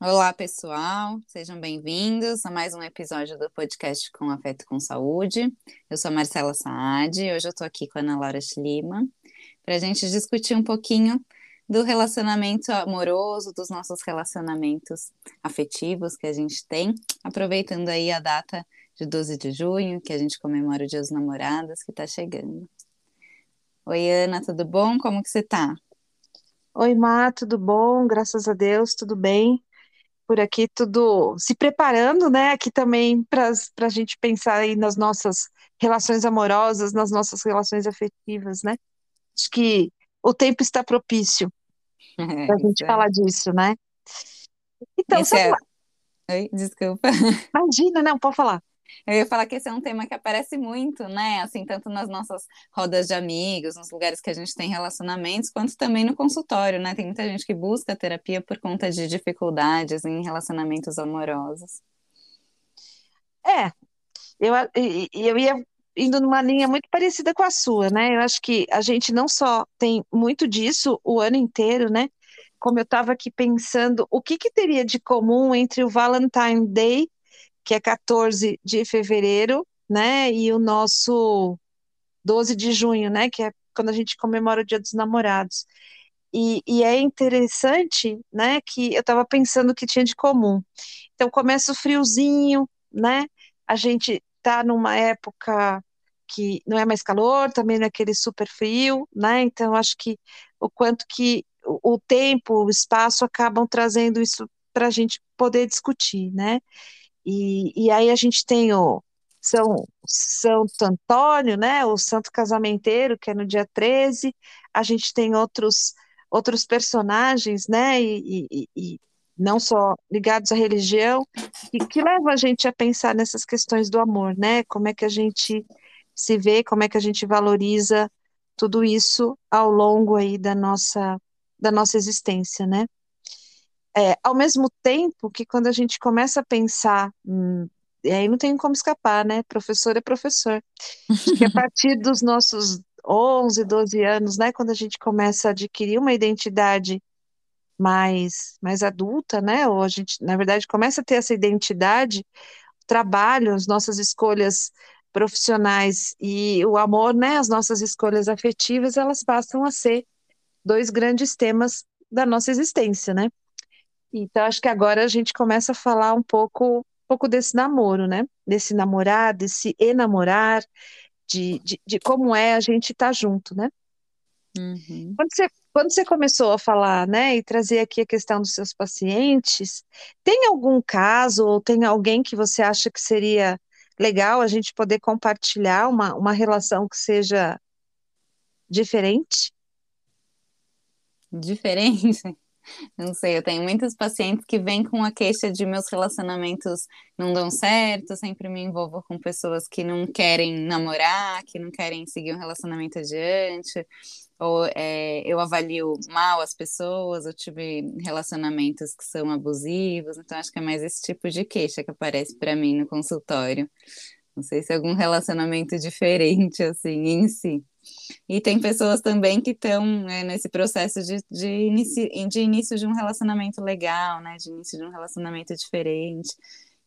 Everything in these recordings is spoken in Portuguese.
Olá, pessoal, sejam bem-vindos a mais um episódio do podcast Com Afeto com Saúde. Eu sou a Marcela Saad e hoje eu estou aqui com a Ana Laura Schlima para a gente discutir um pouquinho do relacionamento amoroso, dos nossos relacionamentos afetivos que a gente tem, aproveitando aí a data de 12 de junho, que a gente comemora o Dia dos Namorados, que está chegando. Oi, Ana, tudo bom? Como que você está? Oi, Má, tudo bom? Graças a Deus, tudo bem por aqui tudo se preparando, né? Aqui também para a gente pensar aí nas nossas relações amorosas, nas nossas relações afetivas, né? Acho que o tempo está propício é, para a gente é. falar disso, né? Então, Esse é... Oi, desculpa. Imagina, não, pode falar. Eu ia falar que esse é um tema que aparece muito, né? Assim, tanto nas nossas rodas de amigos, nos lugares que a gente tem relacionamentos, quanto também no consultório, né? Tem muita gente que busca terapia por conta de dificuldades em relacionamentos amorosos. É, eu, eu ia indo numa linha muito parecida com a sua, né? Eu acho que a gente não só tem muito disso o ano inteiro, né? Como eu estava aqui pensando, o que, que teria de comum entre o Valentine Day que é 14 de fevereiro, né? E o nosso 12 de junho, né? Que é quando a gente comemora o Dia dos Namorados. E, e é interessante, né? Que eu estava pensando que tinha de comum. Então começa o friozinho, né? A gente tá numa época que não é mais calor, também não é aquele super frio, né? Então acho que o quanto que o, o tempo, o espaço acabam trazendo isso para a gente poder discutir, né? E, e aí a gente tem o São Santo Antônio, né, o Santo Casamenteiro, que é no dia 13, a gente tem outros, outros personagens, né, e, e, e não só ligados à religião, e que levam a gente a pensar nessas questões do amor, né, como é que a gente se vê, como é que a gente valoriza tudo isso ao longo aí da nossa, da nossa existência, né. É, ao mesmo tempo que quando a gente começa a pensar, hum, e aí não tem como escapar, né? Professor é professor. que a partir dos nossos 11, 12 anos, né, quando a gente começa a adquirir uma identidade mais, mais adulta, né, ou a gente, na verdade, começa a ter essa identidade, o trabalho, as nossas escolhas profissionais e o amor, né, as nossas escolhas afetivas, elas passam a ser dois grandes temas da nossa existência, né? Então, acho que agora a gente começa a falar um pouco, um pouco desse namoro, né? Desse namorar, desse enamorar, de, de, de como é a gente estar tá junto, né? Uhum. Quando, você, quando você começou a falar, né, e trazer aqui a questão dos seus pacientes, tem algum caso ou tem alguém que você acha que seria legal a gente poder compartilhar uma, uma relação que seja diferente? Diferente? Não sei, eu tenho muitos pacientes que vêm com a queixa de meus relacionamentos não dão certo, sempre me envolvo com pessoas que não querem namorar, que não querem seguir um relacionamento adiante, ou é, eu avalio mal as pessoas, eu tive relacionamentos que são abusivos, então acho que é mais esse tipo de queixa que aparece para mim no consultório. Não sei se é algum relacionamento diferente, assim, em si. E tem pessoas também que estão né, nesse processo de, de, inicio, de início de um relacionamento legal, né? De início de um relacionamento diferente.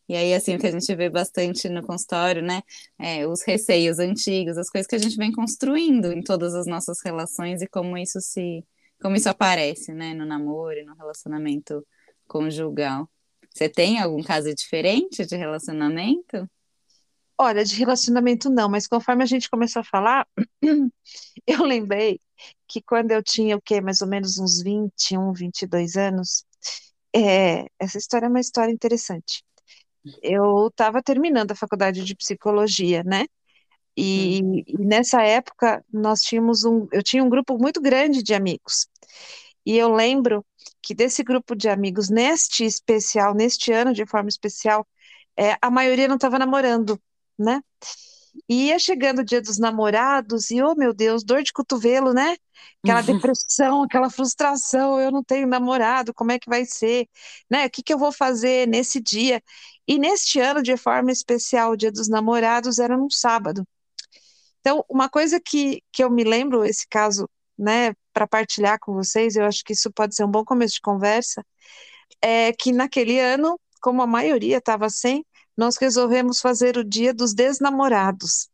E aí, assim, o que a gente vê bastante no consultório, né? É, os receios antigos, as coisas que a gente vem construindo em todas as nossas relações e como isso se. como isso aparece, né? No namoro, no relacionamento conjugal. Você tem algum caso diferente de relacionamento? Olha, de relacionamento não, mas conforme a gente começou a falar, eu lembrei que quando eu tinha o quê, mais ou menos uns 21, 22 anos, é, essa história é uma história interessante. Eu estava terminando a faculdade de psicologia, né? E, hum. e, nessa época nós tínhamos um, eu tinha um grupo muito grande de amigos. E eu lembro que desse grupo de amigos, neste especial, neste ano de forma especial, é, a maioria não estava namorando né? E ia chegando o dia dos namorados e, oh meu Deus, dor de cotovelo, né? Aquela uhum. depressão, aquela frustração, eu não tenho namorado, como é que vai ser? Né? O que, que eu vou fazer nesse dia? E neste ano, de forma especial, o Dia dos Namorados era num sábado. Então, uma coisa que, que eu me lembro, esse caso, né, para partilhar com vocês, eu acho que isso pode ser um bom começo de conversa, é que naquele ano, como a maioria estava sem, nós resolvemos fazer o Dia dos Desnamorados.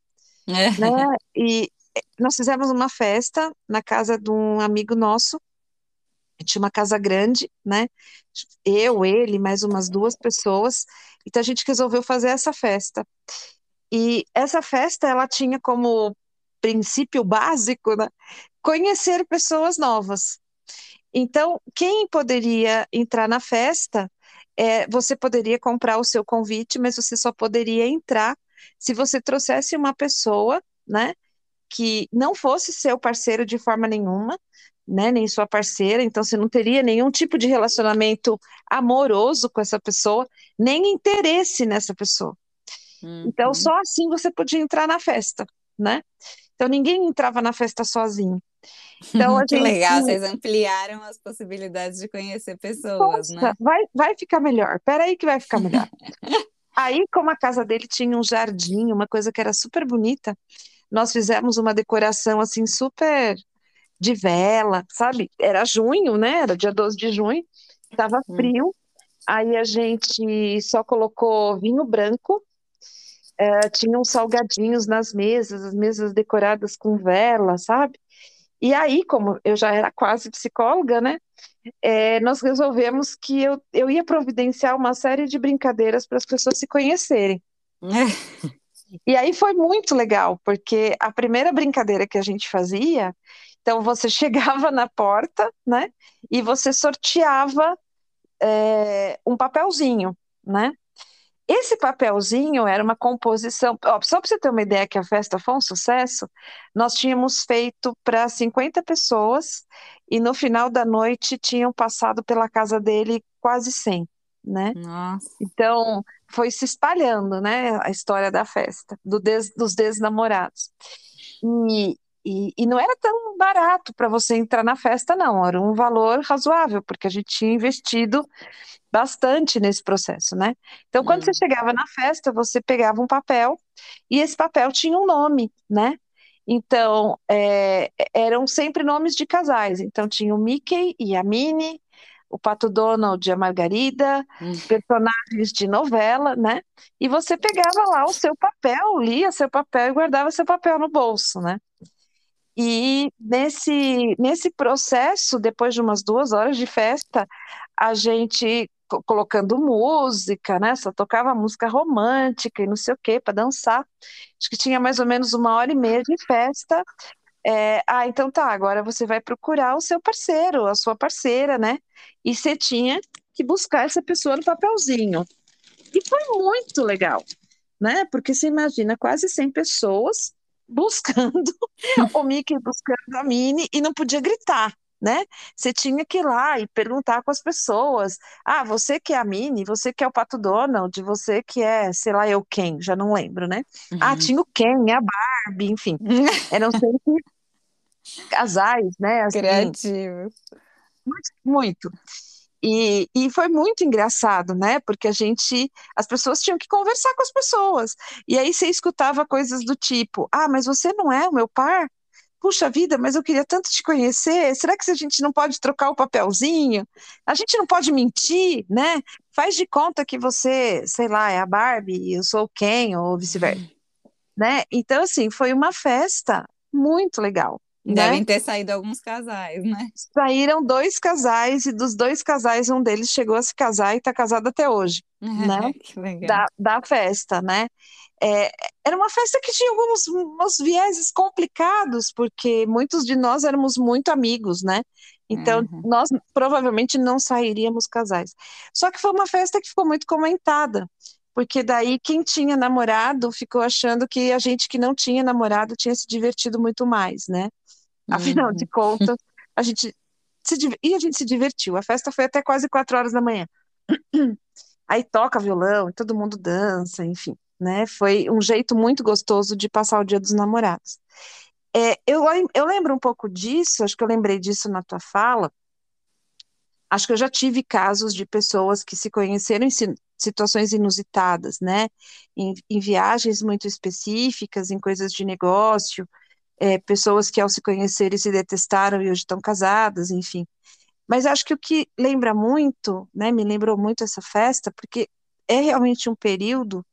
É. Né? E nós fizemos uma festa na casa de um amigo nosso, tinha uma casa grande, né? Eu, ele, mais umas duas pessoas. Então a gente resolveu fazer essa festa. E essa festa ela tinha como princípio básico, né? Conhecer pessoas novas. Então, quem poderia entrar na festa, é, você poderia comprar o seu convite, mas você só poderia entrar se você trouxesse uma pessoa, né, que não fosse seu parceiro de forma nenhuma, né, nem sua parceira, então você não teria nenhum tipo de relacionamento amoroso com essa pessoa, nem interesse nessa pessoa. Então, uhum. Então só assim você podia entrar na festa, né? Então ninguém entrava na festa sozinho. Então, que gente... legal, vocês ampliaram as possibilidades de conhecer pessoas, né? Vai, vai ficar melhor, peraí que vai ficar melhor. Aí, como a casa dele tinha um jardim, uma coisa que era super bonita, nós fizemos uma decoração assim super de vela, sabe? Era junho, né? Era dia 12 de junho, estava hum. frio. Hum. Aí a gente só colocou vinho branco, é, tinham salgadinhos nas mesas, as mesas decoradas com vela, sabe? E aí, como eu já era quase psicóloga, né? É, nós resolvemos que eu, eu ia providenciar uma série de brincadeiras para as pessoas se conhecerem. E aí foi muito legal, porque a primeira brincadeira que a gente fazia, então você chegava na porta, né? E você sorteava é, um papelzinho, né? Esse papelzinho era uma composição. Ó, só para você ter uma ideia que a festa foi um sucesso, nós tínhamos feito para 50 pessoas e no final da noite tinham passado pela casa dele quase 100, né? Nossa. Então foi se espalhando, né? A história da festa, do des, dos desnamorados. E, e, e não era tão barato para você entrar na festa, não. Era um valor razoável, porque a gente tinha investido bastante nesse processo, né? Então, quando hum. você chegava na festa, você pegava um papel e esse papel tinha um nome, né? Então, é, eram sempre nomes de casais. Então, tinha o Mickey e a Minnie, o Pato Donald e a Margarida, hum. personagens de novela, né? E você pegava lá o seu papel, lia seu papel e guardava seu papel no bolso, né? E nesse, nesse processo, depois de umas duas horas de festa, a gente colocando música, né? Só tocava música romântica e não sei o quê para dançar. Acho que tinha mais ou menos uma hora e meia de festa. É, ah, então tá, agora você vai procurar o seu parceiro, a sua parceira, né? E você tinha que buscar essa pessoa no papelzinho. E foi muito legal, né? Porque você imagina quase 100 pessoas buscando o Mickey, buscando a Minnie e não podia gritar né? Você tinha que ir lá e perguntar com as pessoas. Ah, você que é a Minnie, você que é o Pato Donald, você que é, sei lá, eu quem, já não lembro, né? Ah, uhum. Ah, tinha o Ken, a Barbie, enfim. Eram sempre casais, né? Assim, Criativos. Muito, muito. E, e, foi muito engraçado, né? Porque a gente, as pessoas tinham que conversar com as pessoas. E aí você escutava coisas do tipo: Ah, mas você não é o meu par? puxa vida, mas eu queria tanto te conhecer, será que a gente não pode trocar o papelzinho? A gente não pode mentir, né? Faz de conta que você, sei lá, é a Barbie e eu sou o Ken, ou vice-versa. Né? Então, assim, foi uma festa muito legal. Devem né? ter saído alguns casais, né? Saíram dois casais, e dos dois casais, um deles chegou a se casar e está casado até hoje, né? que legal. Da, da festa, né? É, era uma festa que tinha alguns, alguns vieses complicados, porque muitos de nós éramos muito amigos, né? Então, uhum. nós provavelmente não sairíamos casais. Só que foi uma festa que ficou muito comentada, porque daí quem tinha namorado ficou achando que a gente que não tinha namorado tinha se divertido muito mais, né? Afinal uhum. de contas, a gente se e a gente se divertiu. A festa foi até quase quatro horas da manhã. Aí toca violão, todo mundo dança, enfim né? Foi um jeito muito gostoso de passar o Dia dos Namorados. É, eu, eu lembro um pouco disso, acho que eu lembrei disso na tua fala. Acho que eu já tive casos de pessoas que se conheceram situações inusitadas, né? Em, em, viagens muito específicas, em coisas de negócio, é, pessoas que ao se conhecerem se detestaram e hoje estão casadas, enfim. Mas acho que o que lembra muito, né, me lembrou muito essa festa, porque é realmente um período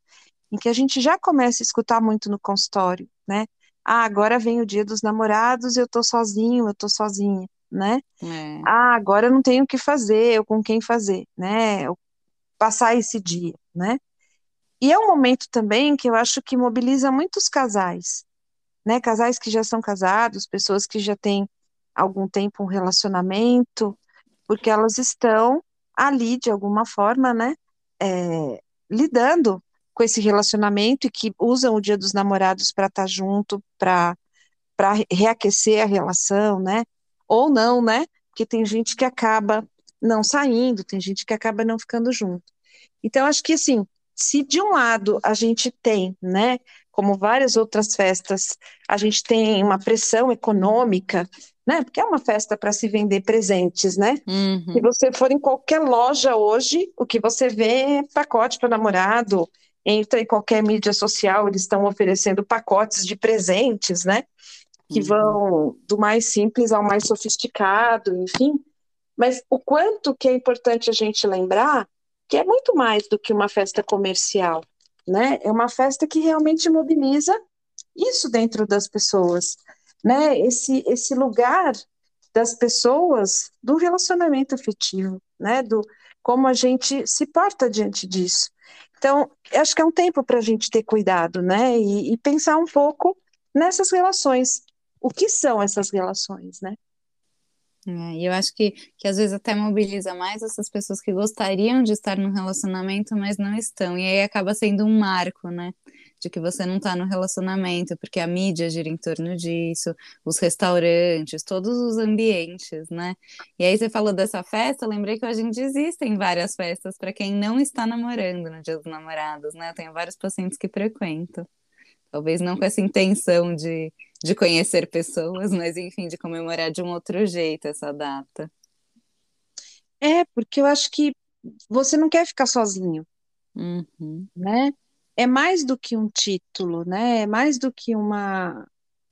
em que a gente já começa a escutar muito no consultório, né? Ah, agora vem o dia dos namorados, eu tô sozinho, eu tô sozinha, né? É. Ah, agora eu não tenho o que fazer, eu com quem fazer, né? Eu passar esse dia, né? E é um momento também que eu acho que mobiliza muitos casais, né? Casais que já são casados, pessoas que já têm algum tempo um relacionamento, porque elas estão ali de alguma forma, né? É, lidando com esse relacionamento e que usam o Dia dos Namorados para estar tá junto, para para reaquecer a relação, né? Ou não, né? Porque tem gente que acaba não saindo, tem gente que acaba não ficando junto. Então, acho que assim, se de um lado a gente tem, né, como várias outras festas, a gente tem uma pressão econômica, né, porque é uma festa para se vender presentes, né? Uhum. Se você for em qualquer loja hoje, o que você vê é pacote para namorado, entra em qualquer mídia social, eles estão oferecendo pacotes de presentes, né? Que uhum. vão do mais simples ao mais sofisticado, enfim. Mas o quanto que é importante a gente lembrar que é muito mais do que uma festa comercial, né? É uma festa que realmente mobiliza isso dentro das pessoas, né? Esse esse lugar das pessoas do relacionamento afetivo, né? Do como a gente se porta diante disso. Então, acho que é um tempo para a gente ter cuidado, né? E, e, pensar um pouco nessas relações. O que são essas relações, né? É, e eu acho que, que às vezes até mobiliza mais essas pessoas que gostariam de estar no relacionamento, mas não estão. E aí acaba sendo um marco, né? De que você não está no relacionamento, porque a mídia gira em torno disso, os restaurantes, todos os ambientes, né? E aí você falou dessa festa, lembrei que hoje em dia existem várias festas para quem não está namorando no Dia dos Namorados, né? Eu tenho vários pacientes que frequentam. Talvez não com essa intenção de de conhecer pessoas, mas enfim, de comemorar de um outro jeito essa data. É, porque eu acho que você não quer ficar sozinho, uhum. né? É mais do que um título, né? É mais do que uma,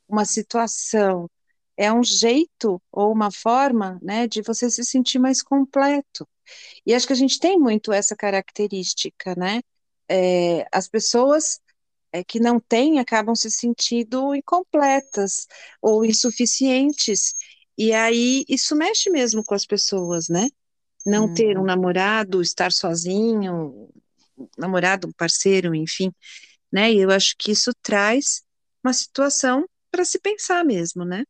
uma situação. É um jeito ou uma forma, né, de você se sentir mais completo. E acho que a gente tem muito essa característica, né? É, as pessoas é, que não têm acabam se sentindo incompletas ou insuficientes. E aí isso mexe mesmo com as pessoas, né? Não uhum. ter um uhum. namorado, estar sozinho, namorado, um parceiro, enfim, né? E eu acho que isso traz uma situação para se pensar mesmo, né?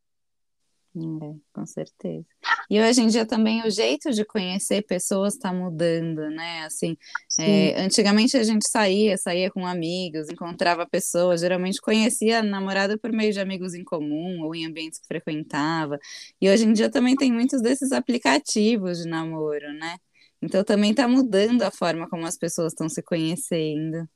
É, com certeza. E hoje em dia também o jeito de conhecer pessoas está mudando, né? Assim, é, antigamente a gente saía, saía com amigos, encontrava pessoas, geralmente conhecia a namorada por meio de amigos em comum ou em ambientes que frequentava. E hoje em dia também tem muitos desses aplicativos de namoro, né? Então também está mudando a forma como as pessoas estão se conhecendo.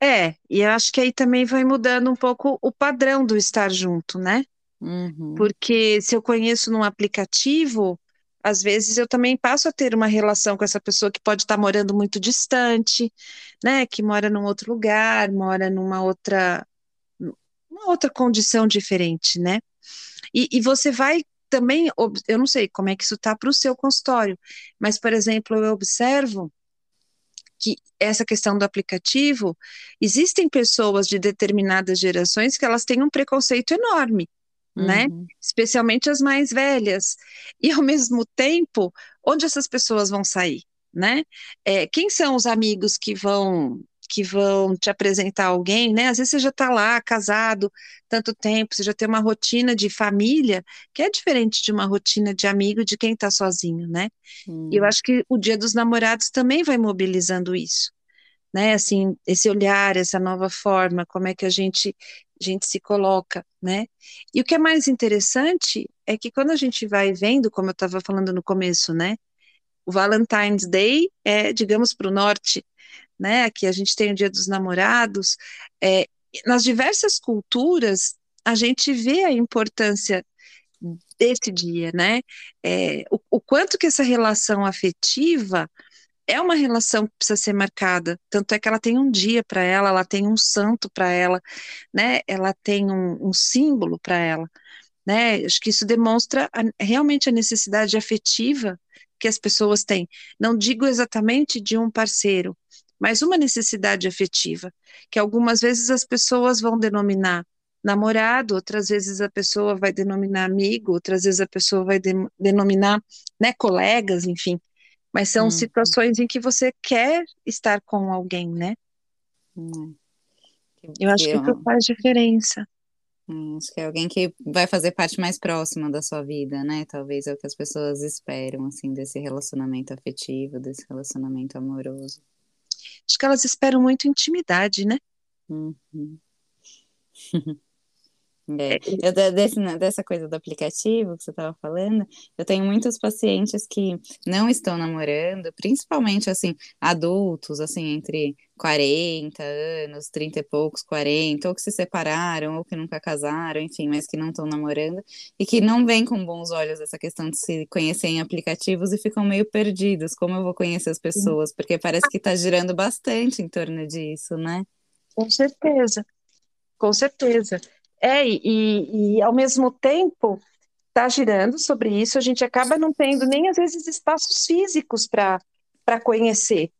É, e eu acho que aí também vai mudando um pouco o padrão do estar junto, né? Uhum. Porque se eu conheço num aplicativo, às vezes eu também passo a ter uma relação com essa pessoa que pode estar morando muito distante, né? Que mora num outro lugar, mora numa outra, uma outra condição diferente, né? E, e você vai também, eu não sei como é que isso está para o seu consultório, mas, por exemplo, eu observo que essa questão do aplicativo, existem pessoas de determinadas gerações que elas têm um preconceito enorme né? Uhum. Especialmente as mais velhas. E ao mesmo tempo, onde essas pessoas vão sair, né? É, quem são os amigos que vão que vão te apresentar alguém, né? Às vezes você já está lá, casado, tanto tempo, você já tem uma rotina de família que é diferente de uma rotina de amigo de quem está sozinho, né? Uhum. E eu acho que o Dia dos Namorados também vai mobilizando isso né? Assim, esse olhar, essa nova forma, como é que a gente a gente se coloca, né? E o que é mais interessante é que quando a gente vai vendo, como eu estava falando no começo, né? O Valentine's Day é, digamos, para o norte, né? Aqui a gente tem o Dia dos Namorados. É, nas diversas culturas, a gente vê a importância desse dia, né? É, o, o quanto que essa relação afetiva é uma relação que precisa ser marcada. Tanto é que ela tem um dia para ela, ela tem um santo para ela, né? Ela tem um, um símbolo para ela, né? Acho que isso demonstra a, realmente a necessidade afetiva que as pessoas têm. Não digo exatamente de um parceiro, mas uma necessidade afetiva, que algumas vezes as pessoas vão denominar namorado, outras vezes a pessoa vai denominar amigo, outras vezes a pessoa vai de, denominar, né, colegas, enfim. Mas são hum. situações em que você quer estar com alguém, né? Hum. Eu acho que isso faz diferença. Hum, acho que é alguém que vai fazer parte mais próxima da sua vida, né? Talvez é o que as pessoas esperam, assim, desse relacionamento afetivo, desse relacionamento amoroso. Acho que elas esperam muito intimidade, né? Uhum. É. Eu, desse, né, dessa coisa do aplicativo que você estava falando, eu tenho muitos pacientes que não estão namorando, principalmente assim, adultos, assim, entre 40 anos, 30 e poucos, 40, ou que se separaram, ou que nunca casaram, enfim, mas que não estão namorando, e que não vêm com bons olhos essa questão de se conhecer em aplicativos e ficam meio perdidos. Como eu vou conhecer as pessoas? Porque parece que está girando bastante em torno disso, né? Com certeza, com certeza. É, e, e ao mesmo tempo está girando sobre isso, a gente acaba não tendo nem às vezes espaços físicos para conhecer,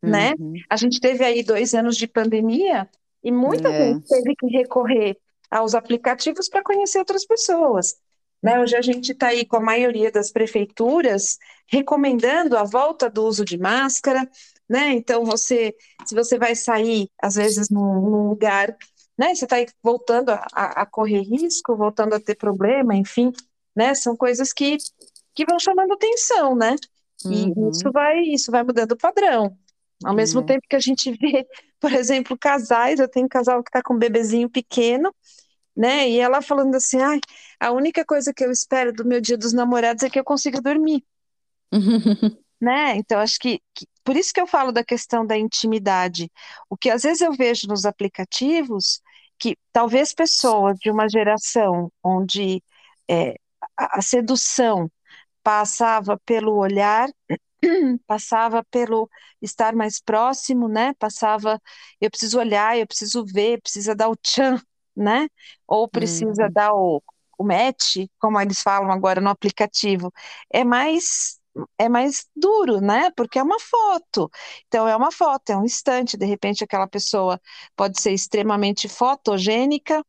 né? uhum. né? A gente teve aí dois anos de pandemia e muita é. gente teve que recorrer aos aplicativos para conhecer outras pessoas. Né? Hoje a gente está aí com a maioria das prefeituras recomendando a volta do uso de máscara, né? Então você, se você vai sair, às vezes num, num lugar né? Você está voltando a, a, correr risco, voltando a ter problema, enfim, né? São coisas que, que vão chamando atenção, né? E uhum. isso vai isso vai mudando o padrão. Ao mesmo uhum. tempo que a gente vê, por exemplo, casais, eu tenho um casal que está com um bebezinho pequeno, né? E ela falando assim, ai, a única coisa que eu espero do meu dia dos namorados é que eu consiga dormir. né? Então, acho que, que, por isso que eu falo da questão da intimidade. O que às vezes eu vejo nos aplicativos que talvez pessoas de uma geração onde é, a, a sedução passava pelo olhar, passava pelo estar mais próximo, né? Passava, eu preciso olhar, eu preciso ver, precisa dar o tchan, né? Ou precisa hum. dar o, o match, como eles falam agora no aplicativo. É mais é mais duro, né? Porque é uma foto. Então, é uma foto, é um instante. De repente, aquela pessoa pode ser extremamente fotogênica,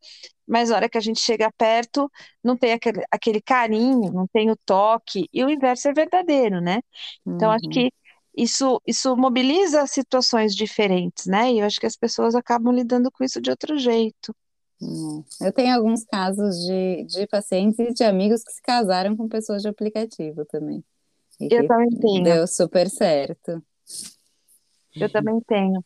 mas na hora que a gente chega perto, não tem aquele, aquele carinho, não tem o toque, e o inverso é verdadeiro, né? Então, uhum. acho que isso, isso mobiliza situações diferentes, né? E eu acho que as pessoas acabam lidando com isso de outro jeito. Hum. Eu tenho alguns casos de, de pacientes e de amigos que se casaram com pessoas de aplicativo também. Eu também tenho. Deu super certo. Eu também tenho.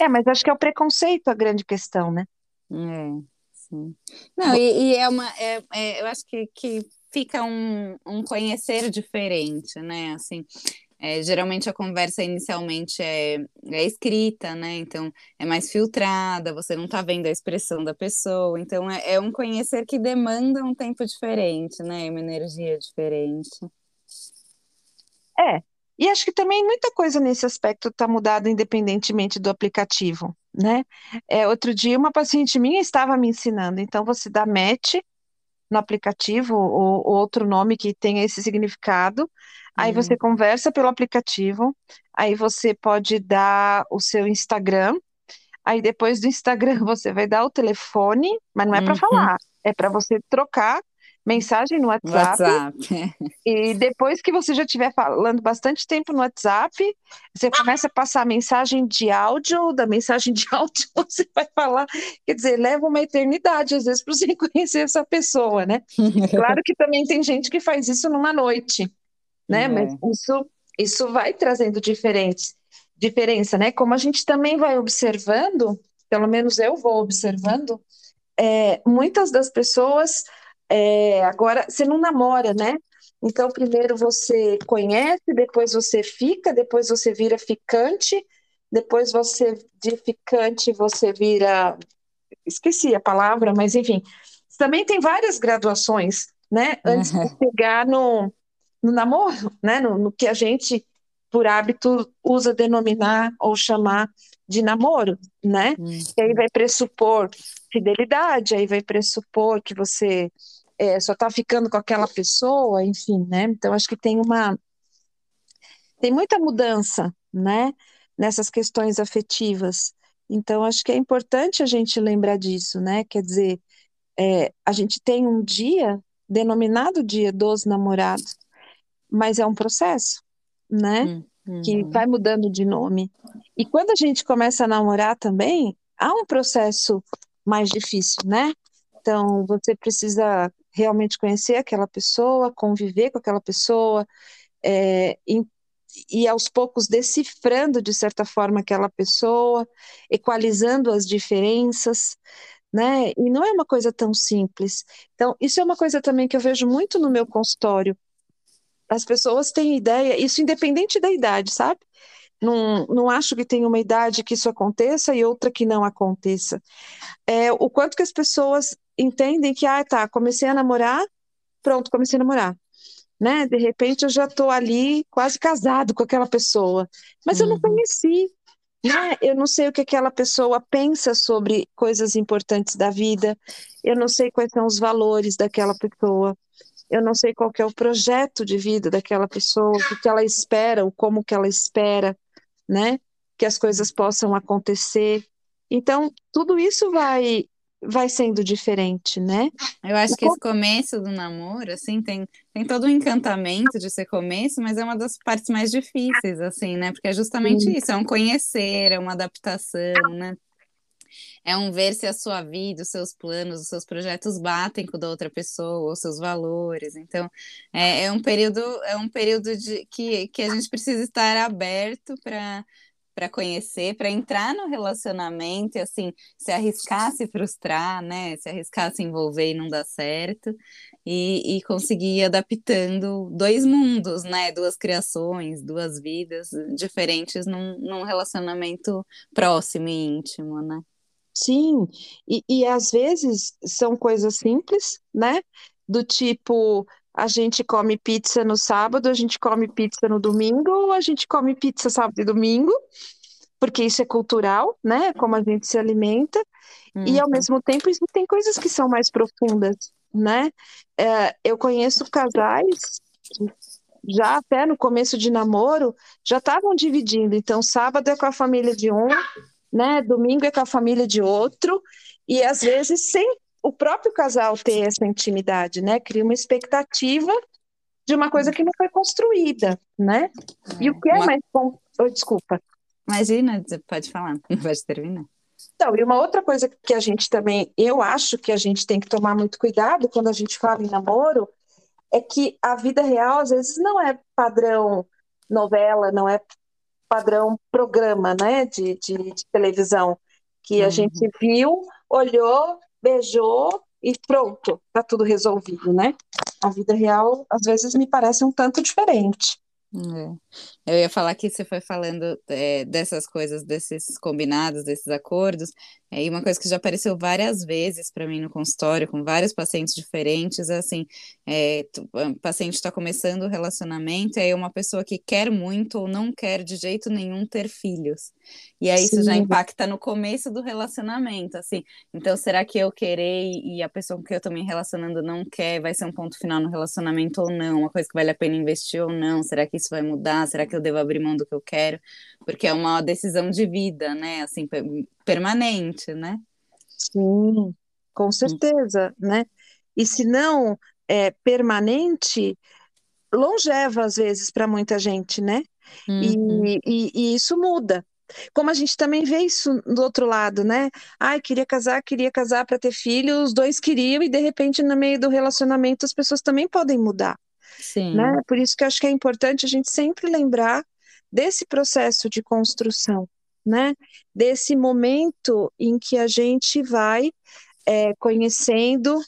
É, mas acho que é o preconceito a grande questão, né? É, sim. Não, e, e é uma. É, é, eu acho que, que fica um, um conhecer diferente, né? Assim, é, geralmente a conversa inicialmente é, é, escrita, né? Então é mais filtrada, você não está vendo a expressão da pessoa, então é, é, um conhecer que demanda um tempo diferente, né? Uma energia diferente. É, e acho que também muita coisa nesse aspecto está mudada independentemente do aplicativo, né? É, outro dia uma paciente minha estava me ensinando, então você dá match no aplicativo ou, ou outro nome que tenha esse significado, aí hum. você conversa pelo aplicativo, aí você pode dar o seu Instagram, aí depois do Instagram você vai dar o telefone, mas não é para uhum. falar, é para você trocar mensagem no WhatsApp. WhatsApp. E depois que você já estiver falando bastante tempo no WhatsApp, você começa a passar mensagem de áudio, da mensagem de áudio você vai falar, quer dizer, leva uma eternidade às vezes para você conhecer essa pessoa, né? claro que também tem gente que faz isso numa noite, né? É. Mas isso, isso vai trazendo diferentes, diferença, né? Como a gente também vai observando, pelo menos eu vou observando, é, muitas das pessoas é, agora, você não namora, né? Então, primeiro você conhece, depois você fica, depois você vira ficante, depois você, de ficante, você vira. Esqueci a palavra, mas enfim. Também tem várias graduações, né? Antes de chegar no, no namoro, né? No, no, que a gente por hábito, usa denominar ou chamar de namoro, né? Hum. E aí vai pressupor fidelidade, aí vai pressupor que você é, só está ficando com aquela pessoa, enfim, né? Então acho que tem uma tem muita mudança, né? Nessas questões afetivas. Então acho que é importante a gente lembrar disso, né? Quer dizer, é, a gente tem um dia denominado Dia dos Namorados, mas é um processo, né? Uhum. Que vai mudando de nome. E quando a gente começa a namorar também, há um processo mais difícil, né? Então, você precisa realmente conhecer aquela pessoa, conviver com aquela pessoa, é, e, e aos poucos decifrando, de certa forma, aquela pessoa, equalizando as diferenças, né? E não é uma coisa tão simples. Então, isso é uma coisa também que eu vejo muito no meu consultório. As pessoas têm ideia, isso independente da idade, sabe? Não, não acho que tem uma idade que isso aconteça e outra que não aconteça. É, o quanto que as pessoas entendem que, ah, tá, comecei a namorar, pronto, comecei a namorar. Né? De repente eu já estou ali quase casado com aquela pessoa, mas eu não uhum. conheci, né? Eu não sei o que aquela pessoa pensa sobre coisas importantes da vida, eu não sei quais são os valores daquela pessoa, eu não sei qual é o projeto de vida daquela pessoa, o que ela espera, o como que ela espera, né? Que as coisas possam acontecer. Então, tudo isso vai vai sendo diferente, né? Eu acho que esse começo do namoro, assim, tem, tem todo o um encantamento de ser começo, mas é uma das partes mais difíceis, assim, né? Porque é justamente Sim. isso, é um conhecer, é uma adaptação, né? É um ver se a sua vida, os seus planos, os seus projetos batem com o da outra pessoa, os seus valores. Então, é, é um período, é um período de que, que a gente precisa estar aberto para para conhecer, para entrar no relacionamento e assim, se arriscar a se frustrar, né? Se arriscar a se envolver e não dar certo, e, e conseguir ir adaptando dois mundos, né? Duas criações, duas vidas diferentes num, num relacionamento próximo e íntimo, né? Sim, e, e às vezes são coisas simples, né? Do tipo, a gente come pizza no sábado, a gente come pizza no domingo, ou a gente come pizza sábado e domingo, porque isso é cultural, né? Como a gente se alimenta, uhum. e ao uhum. mesmo tempo tem coisas que são mais profundas, né? É, eu conheço casais que já até no começo de namoro já estavam dividindo, então sábado é com a família de um, né? Domingo é com a família de outro, e às vezes sem o próprio casal ter essa intimidade, né? Cria uma expectativa de uma coisa que não foi construída, né? E o que é uma... mais bom. Oh, desculpa. Imagina, pode falar, pode terminar. Então, e uma outra coisa que a gente também, eu acho que a gente tem que tomar muito cuidado quando a gente fala em namoro, é que a vida real às vezes não é padrão novela, não é padrão programa, né, de, de, de televisão, que a uhum. gente viu, olhou, beijou e pronto, tá tudo resolvido, né? A vida real, às vezes, me parece um tanto diferente. É. Eu ia falar que você foi falando é, dessas coisas, desses combinados, desses acordos, é, e uma coisa que já apareceu várias vezes para mim no consultório, com vários pacientes diferentes, é assim, é, o paciente está começando o relacionamento, e aí uma pessoa que quer muito ou não quer de jeito nenhum ter filhos. E aí Sim. isso já impacta no começo do relacionamento, assim. Então, será que eu querer e a pessoa com quem eu estou me relacionando não quer, vai ser um ponto final no relacionamento ou não? Uma coisa que vale a pena investir ou não? Será que isso vai mudar? Será que eu devo abrir mão do que eu quero? Porque é uma decisão de vida, né? Assim, permanente, né? Sim, com certeza, né? E se não é permanente, longeva às vezes para muita gente, né? Uhum. E, e, e, isso muda. Como a gente também vê isso do outro lado, né? Ai, queria casar, queria casar para ter filho, os dois queriam e de repente no meio do relacionamento as pessoas também podem mudar. Sim. Né? Por isso que eu acho que é importante a gente sempre lembrar desse processo de construção, né? Desse momento em que a gente vai é, conhecendo,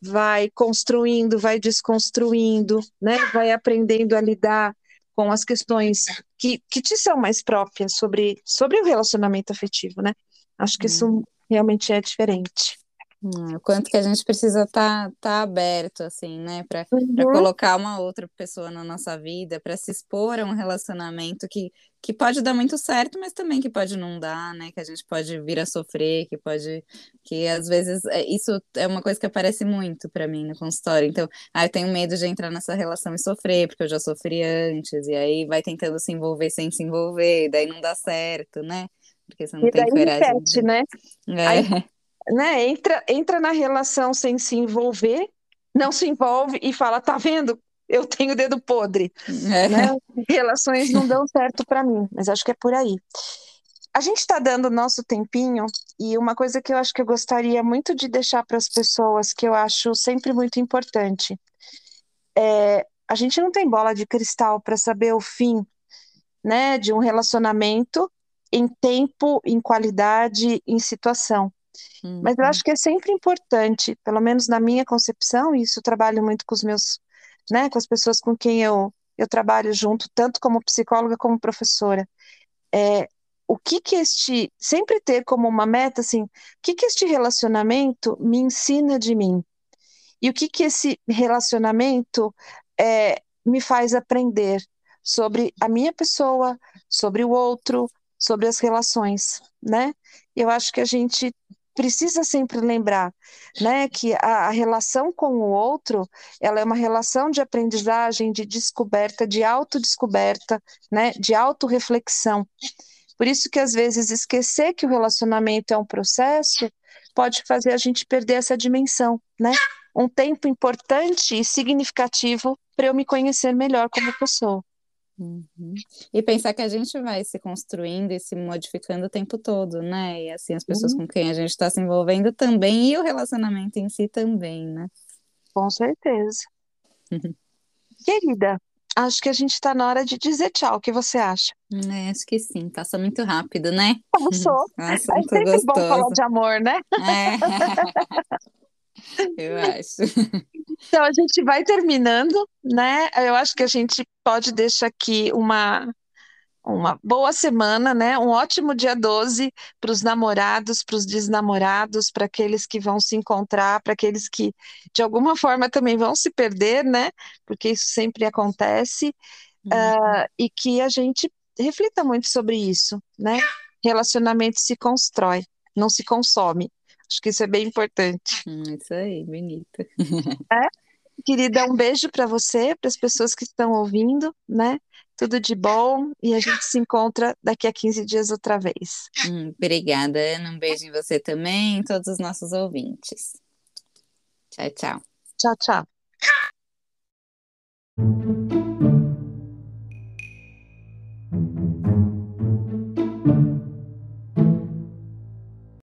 vai construindo, vai desconstruindo, né? Vai aprendendo a lidar com as questões que, que te são mais próprias sobre, sobre o relacionamento afetivo, né? Acho que hum. isso realmente é diferente. Hum, o quanto que a gente precisa estar tá, tá aberto, assim, né, para Uhum. colocar uma outra pessoa na nossa vida, para se expor a um relacionamento que, que pode dar muito certo, mas também que pode não dar, né, que a gente pode vir a sofrer, que pode, que às vezes é, isso é uma coisa que aparece muito para mim no consultório. Então, ah, eu tenho medo de entrar nessa relação e sofrer, porque eu já sofri antes, e aí vai tentando se envolver sem se envolver, daí não dá certo, né? Porque você não E tem daí coragem. repete, né? É. Aí, né? Entra, entra na relação sem se envolver, não se envolve e fala, tá vendo? Eu tenho dedo podre, É. né? Relações não dão certo para mim, mas acho que é por aí. A gente está dando o nosso tempinho e uma coisa que eu acho que eu gostaria muito de deixar para as pessoas, que eu acho sempre muito importante, é a gente não tem bola de cristal para saber o fim, né, de um relacionamento em tempo, em qualidade, em situação. Mas eu Uhum. acho que é sempre importante, pelo menos na minha concepção, e isso eu trabalho muito com os meus, né, com as pessoas com quem eu, eu trabalho junto, tanto como psicóloga como professora. É, o que que este, sempre ter como uma meta, assim, o que que este relacionamento me ensina de mim? E o que que esse relacionamento é, me faz aprender sobre a minha pessoa, sobre o outro, sobre as relações, né? Eu acho que a gente precisa sempre lembrar, né, que a, a relação com o outro, ela é uma relação de aprendizagem, de descoberta, de autodescoberta, né, de autorreflexão. Por isso que às vezes esquecer que o relacionamento é um processo pode fazer a gente perder essa dimensão, né? Um tempo importante e significativo para eu me conhecer melhor como pessoa. Uhum. E pensar que a gente vai se construindo e se modificando o tempo todo, né? E assim, as pessoas Uhum. com quem a gente está se envolvendo também, e o relacionamento em si também, né? Com certeza. Uhum. Querida, acho que a gente está na hora de dizer tchau. O que você acha? É, acho que sim, passa muito rápido, né? Passou. É sempre bom falar gostoso. de amor, né? É. Eu acho. Então a gente vai terminando, né? Eu acho que a gente pode deixar aqui uma, uma boa semana, né? Um ótimo dia 12 para os namorados, para os desnamorados, para aqueles que vão se encontrar, para aqueles que de alguma forma também vão se perder, né? Porque isso sempre acontece, Uhum. ah, e que a gente reflita muito sobre isso, né? Relacionamento se constrói, não se consome. Acho que isso é bem importante. Hum, Isso aí, bonito. Querida, um beijo para você, para as pessoas que estão ouvindo, né? Tudo de bom e a gente se encontra daqui a 15 dias outra vez. Hum, obrigada, Ana. Um beijo em você também, em todos os nossos ouvintes. Tchau, tchau. Tchau, tchau.